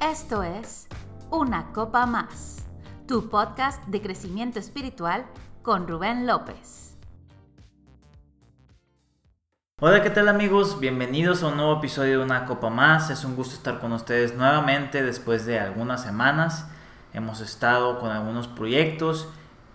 Esto es Una Copa Más, tu podcast de crecimiento espiritual con Rubén López. Hola, ¿qué tal amigos? Bienvenidos a un nuevo episodio de Una Copa Más. Es un gusto estar con ustedes nuevamente después de algunas semanas. Hemos estado con algunos proyectos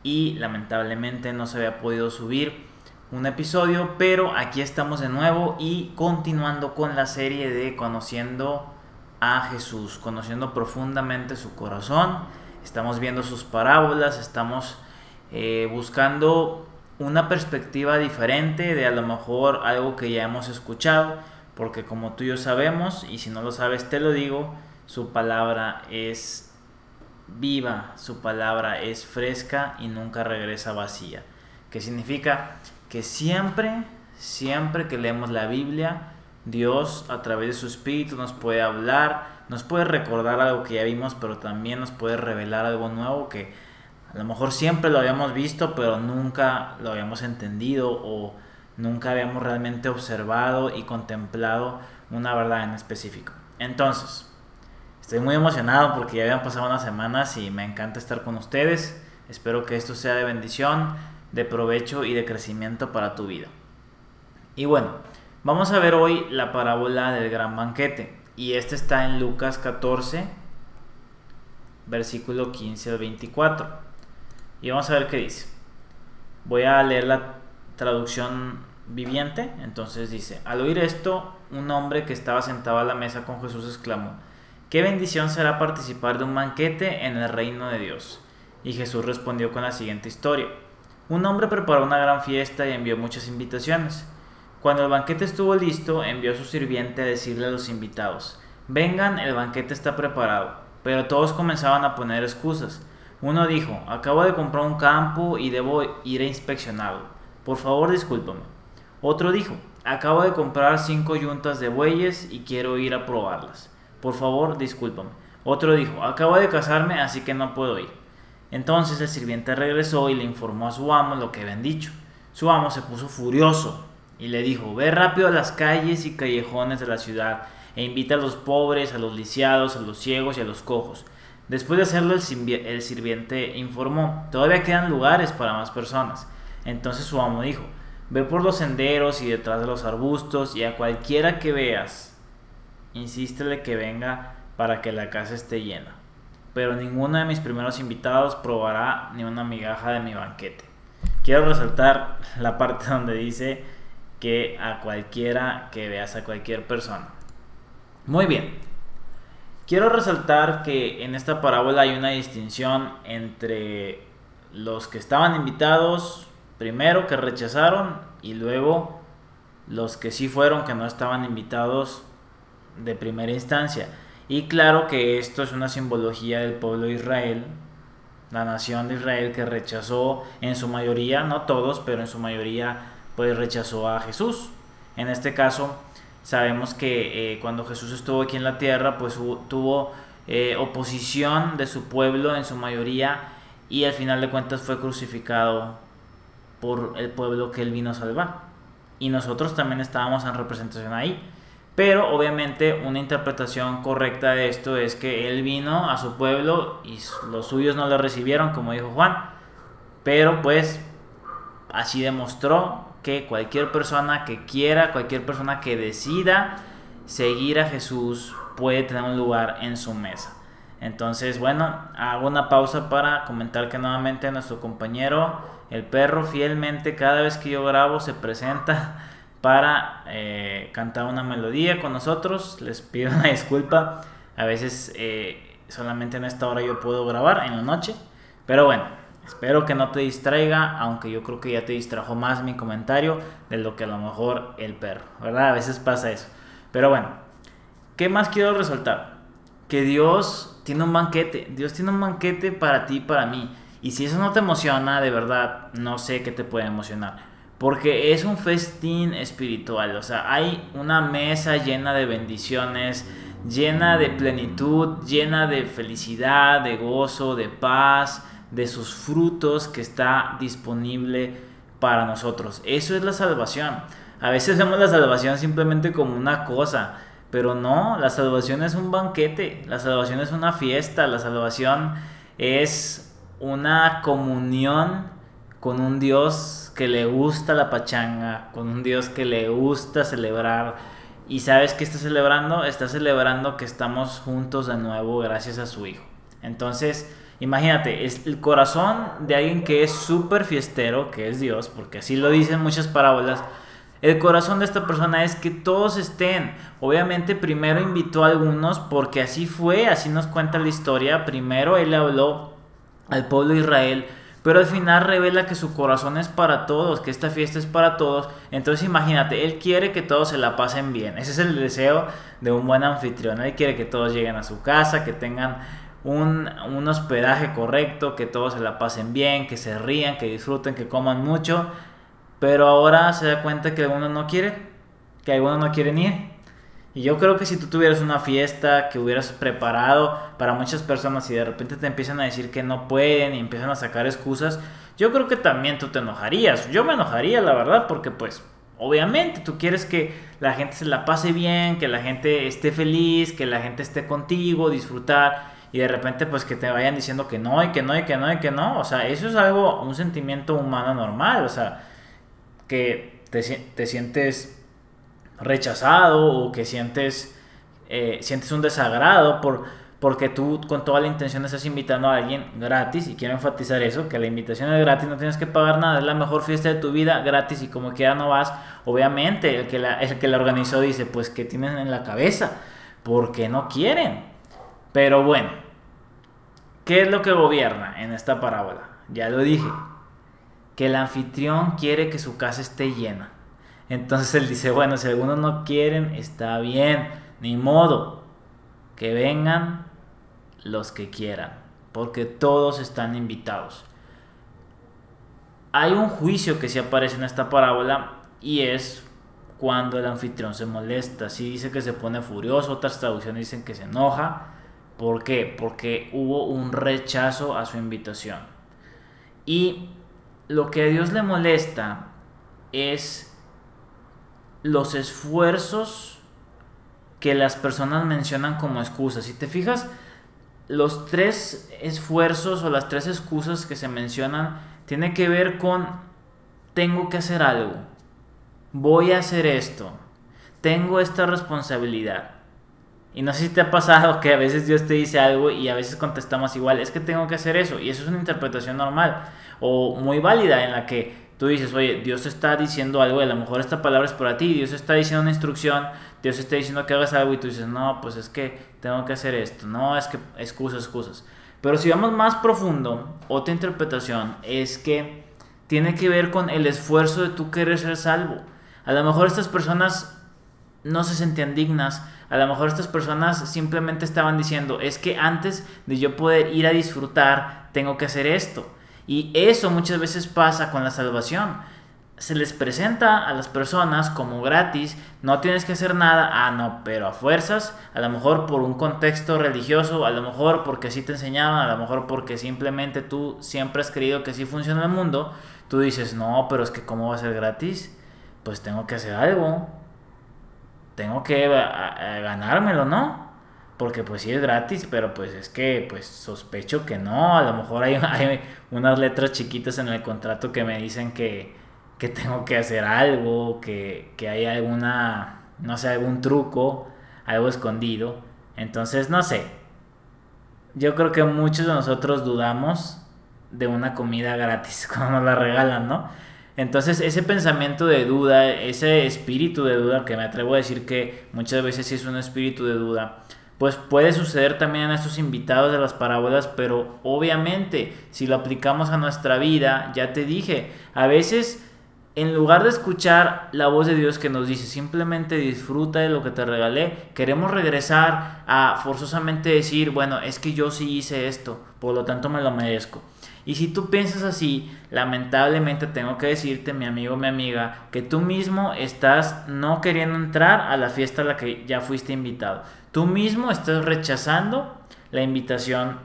y lamentablemente no se había podido subir un episodio, pero aquí estamos de nuevo y continuando con la serie de conociendo a Jesús, conociendo profundamente su corazón. Estamos viendo sus parábolas, estamos eh, buscando una perspectiva diferente de a lo mejor algo que ya hemos escuchado, porque como tú y yo sabemos, y si no lo sabes te lo digo, su palabra es viva, su palabra es fresca y nunca regresa vacía. Que significa que siempre, siempre que leemos la Biblia, Dios a través de su Espíritu nos puede hablar, nos puede recordar algo que ya vimos, pero también nos puede revelar algo nuevo que a lo mejor siempre lo habíamos visto, pero nunca lo habíamos entendido o nunca habíamos realmente observado y contemplado una verdad en específico. Entonces, estoy muy emocionado porque ya habían pasado unas semanas y me encanta estar con ustedes. Espero que esto sea de bendición, de provecho y de crecimiento para tu vida. Y bueno, vamos a ver hoy la parábola del gran banquete. Y este está en Lucas 14, versículo 15 al 24. Y vamos a ver qué dice. Voy a leer la traducción viviente. Entonces dice, al oír esto, un hombre que estaba sentado a la mesa con Jesús exclamó, qué bendición será participar de un banquete en el reino de Dios. Y Jesús respondió con la siguiente historia. Un hombre preparó una gran fiesta y envió muchas invitaciones. Cuando el banquete estuvo listo, envió a su sirviente a decirle a los invitados, vengan, el banquete está preparado. Pero todos comenzaban a poner excusas. Uno dijo, acabo de comprar un campo y debo ir a inspeccionarlo. Por favor, discúlpame. Otro dijo, acabo de comprar cinco yuntas de bueyes y quiero ir a probarlas. Por favor, discúlpame. Otro dijo, acabo de casarme, así que no puedo ir. Entonces el sirviente regresó y le informó a su amo lo que habían dicho. Su amo se puso furioso y le dijo, ve rápido a las calles y callejones de la ciudad e invita a los pobres, a los lisiados, a los ciegos y a los cojos. Después de hacerlo, el, sirviente informó, todavía quedan lugares para más personas. Entonces su amo dijo, ve por los senderos y detrás de los arbustos y a cualquiera que veas, insístele que venga para que la casa esté llena. Pero ninguno de mis primeros invitados probará ni una migaja de mi banquete. Quiero resaltar la parte donde dice que a cualquiera que veas, a cualquier persona. Muy bien. Quiero resaltar que en esta parábola hay una distinción entre los que estaban invitados, primero que rechazaron, y luego los que sí fueron, que no estaban invitados de primera instancia. Y claro que esto es una simbología del pueblo de Israel, la nación de Israel que rechazó en su mayoría, no todos, pero en su mayoría pues rechazó a Jesús. En este caso, sabemos que eh, cuando Jesús estuvo aquí en la tierra, pues tuvo eh, oposición de su pueblo en su mayoría y al final de cuentas fue crucificado por el pueblo que él vino a salvar. Y nosotros también estábamos en representación ahí. Pero obviamente una interpretación correcta de esto es que él vino a su pueblo y los suyos no lo recibieron, como dijo Juan. Pero pues así demostró que cualquier persona que quiera, cualquier persona que decida seguir a Jesús puede tener un lugar en su mesa. Entonces, bueno, hago una pausa para comentar que nuevamente nuestro compañero, el perro, fielmente cada vez que yo grabo se presenta para eh, cantar una melodía con nosotros. Les pido una disculpa. A veces eh, solamente en esta hora yo puedo grabar, en la noche. Pero bueno, Espero que no te distraiga, aunque yo creo que ya te distrajo más mi comentario de lo que a lo mejor el perro, ¿verdad? A veces pasa eso. Pero bueno, ¿qué más quiero resaltar? Que Dios tiene un banquete, Dios tiene un banquete para ti y para mí. Y si eso no te emociona, de verdad, no sé qué te puede emocionar. Porque es un festín espiritual, o sea, hay una mesa llena de bendiciones, llena de plenitud, llena de felicidad, de gozo, de paz de sus frutos que está disponible para nosotros. Eso es la salvación. A veces vemos la salvación simplemente como una cosa, Pero no, la salvación es un banquete, la salvación es una fiesta, la salvación es una comunión con un Dios que le gusta la pachanga, con un Dios que le gusta celebrar. ¿Y sabes qué está celebrando? Está celebrando que estamos juntos de nuevo gracias a su Hijo. Entonces, imagínate, es el corazón de alguien que es súper fiestero, que es Dios, porque así lo dicen muchas parábolas el corazón de esta persona es que todos estén. Obviamente primero invitó a algunos porque así fue, así nos cuenta la historia. Primero él habló al pueblo de Israel, pero al final revela que su corazón es para todos, que esta fiesta es para todos. Entonces imagínate, él quiere que todos se la pasen bien. Ese es el deseo de un buen anfitrión. Él quiere que todos lleguen a su casa, que tengan un, un hospedaje correcto, que todos se la pasen bien, que se rían, que disfruten, que coman mucho. Pero ahora se da cuenta que algunos no quieren, que algunos no quieren ir. Y yo creo que si tú tuvieras una fiesta que hubieras preparado para muchas personas y de repente te empiezan a decir que no pueden y empiezan a sacar excusas, yo creo que también tú te enojarías. Yo me enojaría, la verdad, porque pues obviamente tú quieres que la gente se la pase bien, que la gente esté feliz, que la gente esté contigo, disfrutar y de repente pues que te vayan diciendo que no y que no y que no y que no. O sea, eso es algo, un sentimiento humano normal. O sea, que te, sientes rechazado o que sientes, eh, sientes un desagrado por, porque tú con toda la intención estás invitando a alguien gratis y quiero enfatizar eso, que la invitación es gratis, no tienes que pagar nada, es la mejor fiesta de tu vida gratis y como quiera no vas, obviamente el que la, el que la organizó dice pues que tienen en la cabeza, porque no quieren. Pero bueno, ¿qué es lo que gobierna en esta parábola? Ya lo dije, que el anfitrión quiere que su casa esté llena. Entonces él dice, bueno, si algunos no quieren, está bien, ni modo, que vengan los que quieran, porque todos están invitados. Hay un juicio que sí aparece en esta parábola y es cuando el anfitrión se molesta. Si dice que se pone furioso, otras traducciones dicen que se enoja. ¿Por qué? Porque hubo un rechazo a su invitación. Y lo que a Dios le molesta es los esfuerzos que las personas mencionan como excusas. Si te fijas, los tres esfuerzos o las tres excusas que se mencionan tiene que ver con tengo que hacer algo, voy a hacer esto, tengo esta responsabilidad. Y no sé si te ha pasado que a veces Dios te dice algo y a veces contestamos igual, es que tengo que hacer eso. Y eso es una interpretación normal o muy válida en la que tú dices, oye, Dios está diciendo algo, y a lo mejor esta palabra es para ti, Dios está diciendo una instrucción, Dios está diciendo que hagas algo y tú dices, no, pues es que tengo que hacer esto, no, es que excusas, excusas. Pero si vamos más profundo, otra interpretación es que tiene que ver con el esfuerzo de tú querer ser salvo. A lo mejor estas personas no se sentían dignas, a lo mejor estas personas simplemente estaban diciendo, es que antes de yo poder ir a disfrutar, tengo que hacer esto. Y eso muchas veces pasa con la salvación. Se les presenta a las personas como gratis, no tienes que hacer nada, ah, no, pero a fuerzas, a lo mejor por un contexto religioso, a lo mejor porque así te enseñaban, a lo mejor porque simplemente tú siempre has creído que así funciona el mundo, tú dices, no, pero es que ¿cómo va a ser gratis? Pues tengo que hacer algo, tengo que ganármelo, ¿no? porque pues sí es gratis, pero pues es que pues sospecho que no, a lo mejor hay, hay unas letras chiquitas en el contrato que me dicen que, que tengo que hacer algo, que, que hay alguna, no sé, algún truco, algo escondido, entonces no sé, yo creo que muchos de nosotros dudamos de una comida gratis cuando nos la regalan, ¿no? Entonces ese pensamiento de duda, ese espíritu de duda, que me atrevo a decir que muchas veces sí es un espíritu de duda, pues puede suceder también a estos invitados de las parábolas, pero obviamente si lo aplicamos a nuestra vida, ya te dije, a veces en lugar de escuchar la voz de Dios que nos dice simplemente disfruta de lo que te regalé, queremos regresar a forzosamente decir, bueno, es que yo sí hice esto, por lo tanto me lo merezco. Y si tú piensas así, lamentablemente tengo que decirte, mi amigo, mi amiga, que tú mismo estás no queriendo entrar a la fiesta a la que ya fuiste invitado. Tú mismo estás rechazando la invitación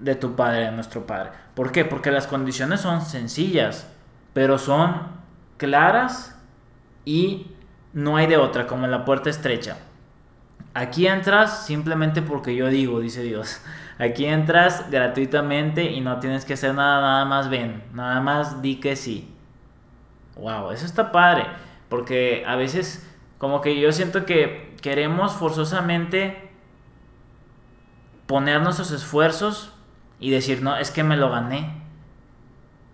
de tu padre, de nuestro padre. ¿Por qué? Porque las condiciones son sencillas, pero son claras y no hay de otra, como la puerta estrecha. Aquí entras simplemente porque yo digo, dice Dios. Aquí entras gratuitamente y no tienes que hacer nada, nada más ven, nada más di que sí. Wow, eso está padre, porque a veces como que yo siento que queremos forzosamente poner nuestros esfuerzos y decir, no, es que me lo gané.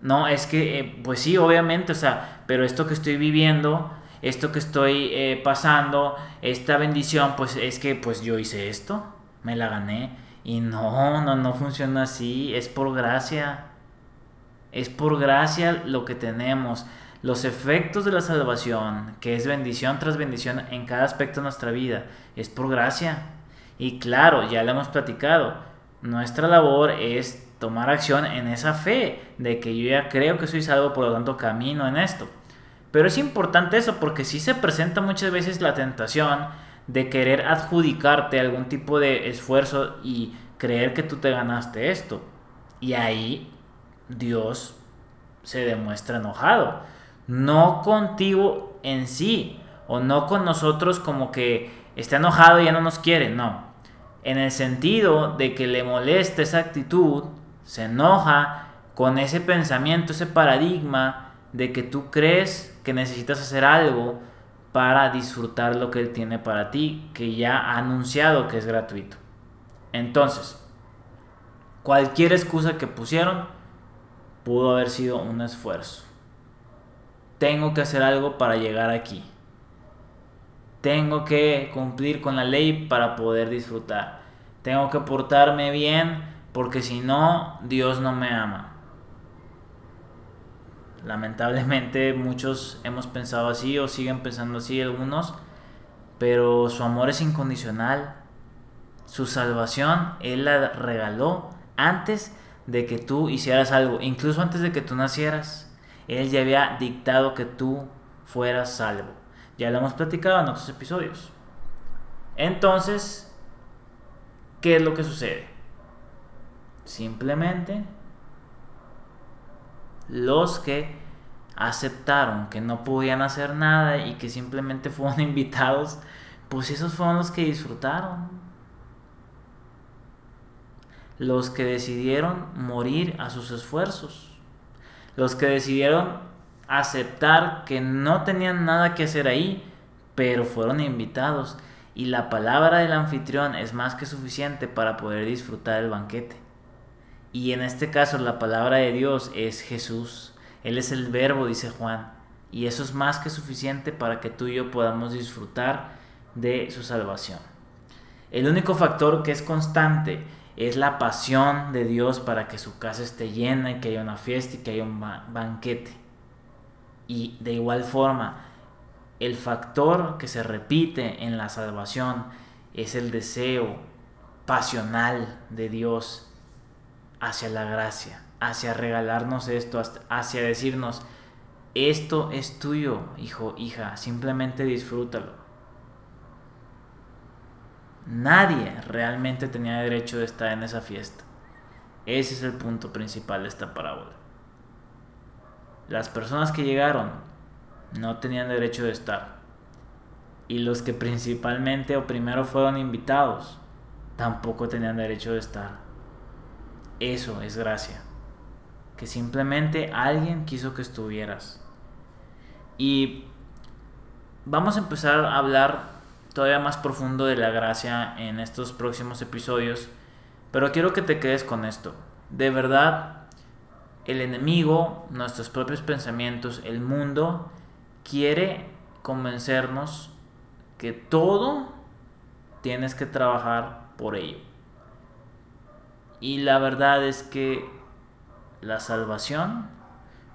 No, es que, eh, pues sí, obviamente, o sea, pero esto que estoy viviendo, esto que estoy eh, pasando, esta bendición, pues es que pues yo hice esto, me la gané. Y no, no, no funciona así, es por gracia. Es por gracia lo que tenemos. Los efectos de la salvación, que es bendición tras bendición en cada aspecto de nuestra vida, es por gracia. Y claro, ya lo hemos platicado, nuestra labor es tomar acción en esa fe de que yo ya creo que soy salvo, por lo tanto camino en esto. Pero es importante eso porque si se presenta muchas veces la tentación de querer adjudicarte algún tipo de esfuerzo y creer que tú te ganaste esto. Y ahí Dios se demuestra enojado. No contigo en sí, o no con nosotros como que está enojado y ya no nos quiere, no. En el sentido de que le molesta esa actitud, se enoja con ese pensamiento, ese paradigma de que tú crees que necesitas hacer algo para disfrutar lo que Él tiene para ti, que ya ha anunciado que es gratuito. Entonces, cualquier excusa que pusieron pudo haber sido un esfuerzo. Tengo que hacer algo para llegar aquí. Tengo que cumplir con la ley para poder disfrutar. Tengo que portarme bien porque si no, Dios no me ama. Lamentablemente muchos hemos pensado así o siguen pensando así algunos, pero su amor es incondicional. Su salvación Él la regaló antes de que tú hicieras algo, incluso antes de que tú nacieras. Él ya había dictado que tú fueras salvo. Ya lo hemos platicado en otros episodios. Entonces, ¿qué es lo que sucede? Simplemente los que aceptaron que no podían hacer nada y que simplemente fueron invitados, pues esos fueron los que disfrutaron. Los que decidieron morir a sus esfuerzos. Los que decidieron aceptar que no tenían nada que hacer ahí, pero fueron invitados. Y la palabra del anfitrión es más que suficiente para poder disfrutar el banquete. Y en este caso la palabra de Dios es Jesús. Él es el verbo, dice Juan. Y eso es más que suficiente para que tú y yo podamos disfrutar de su salvación. El único factor que es constante es la pasión de Dios para que su casa esté llena y que haya una fiesta y que haya un banquete. Y de igual forma, el factor que se repite en la salvación es el deseo pasional de Dios hacia la gracia, hacia regalarnos esto, hacia decirnos, esto es tuyo, hijo, hija, simplemente disfrútalo. Nadie realmente tenía derecho de estar en esa fiesta. Ese es el punto principal de esta parábola. Las personas que llegaron no tenían derecho de estar. Y los que principalmente o primero fueron invitados tampoco tenían derecho de estar. Eso es gracia. Que simplemente alguien quiso que estuvieras. Y vamos a empezar a hablar todavía más profundo de la gracia en estos próximos episodios. Pero quiero que te quedes con esto. De verdad, el enemigo, nuestros propios pensamientos, el mundo, quiere convencernos que todo tienes que trabajar por ello. Y la verdad es que la salvación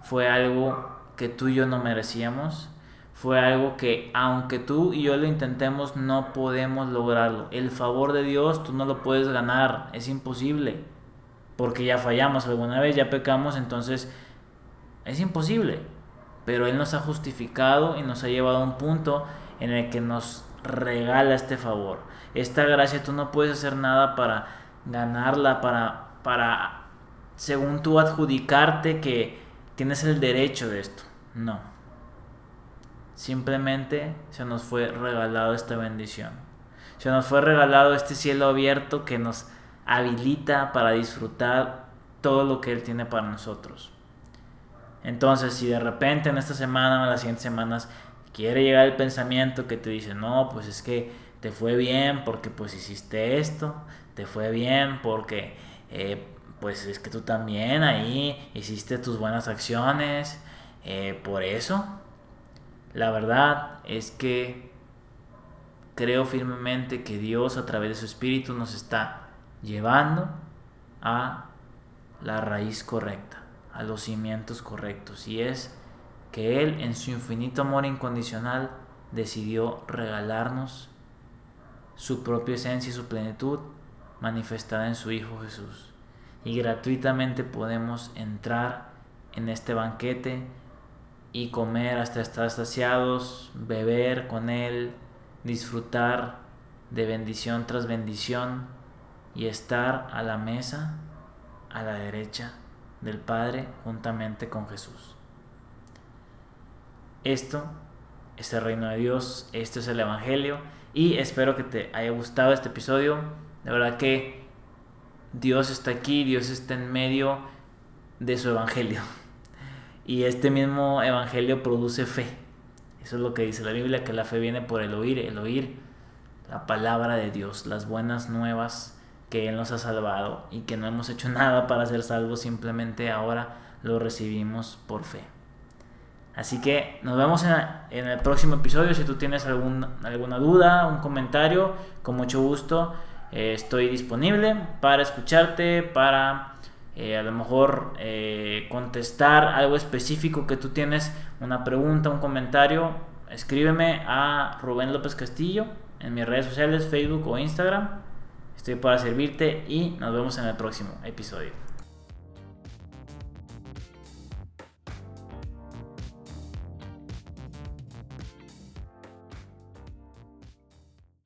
fue algo que tú y yo no merecíamos. Fue algo que aunque tú y yo lo intentemos no podemos lograrlo. El favor de Dios tú no lo puedes ganar. Es imposible. Porque ya fallamos alguna vez, ya pecamos, entonces es imposible. Pero Él nos ha justificado y nos ha llevado a un punto en el que nos regala este favor. Esta gracia tú no puedes hacer nada para ganarla, para, para, según tú, adjudicarte que tienes el derecho de esto. No. Simplemente se nos fue regalado esta bendición. Se nos fue regalado este cielo abierto que nos habilita para disfrutar todo lo que Él tiene para nosotros. Entonces, si de repente en esta semana o en las siguientes semanas quiere llegar el pensamiento que te dice, no, pues es que te fue bien porque pues hiciste esto, te fue bien porque eh, pues es que tú también ahí hiciste tus buenas acciones, eh, por eso, la verdad es que creo firmemente que Dios a través de su Espíritu nos está llevando a la raíz correcta, a los cimientos correctos, y es que Él en su infinito amor incondicional decidió regalarnos su propia esencia y su plenitud manifestada en su Hijo Jesús. Y gratuitamente podemos entrar en este banquete y comer hasta estar saciados, beber con Él, disfrutar de bendición tras bendición y estar a la mesa a la derecha del Padre juntamente con Jesús. Esto es el reino de Dios, esto es el Evangelio y espero que te haya gustado este episodio. De verdad que Dios está aquí, Dios está en medio de su Evangelio. Y este mismo Evangelio produce fe. Eso es lo que dice la Biblia, que la fe viene por el oír, el oír la palabra de Dios, las buenas nuevas que Él nos ha salvado y que no hemos hecho nada para ser salvos, simplemente ahora lo recibimos por fe. Así que nos vemos en, el próximo episodio. Si tú tienes algún, alguna duda, un comentario, con mucho gusto eh, estoy disponible para escucharte, para eh, a lo mejor eh, contestar algo específico que tú tienes, una pregunta, un comentario. Escríbeme a Rubén López Castillo en mis redes sociales, Facebook o Instagram. Estoy para servirte y nos vemos en el próximo episodio.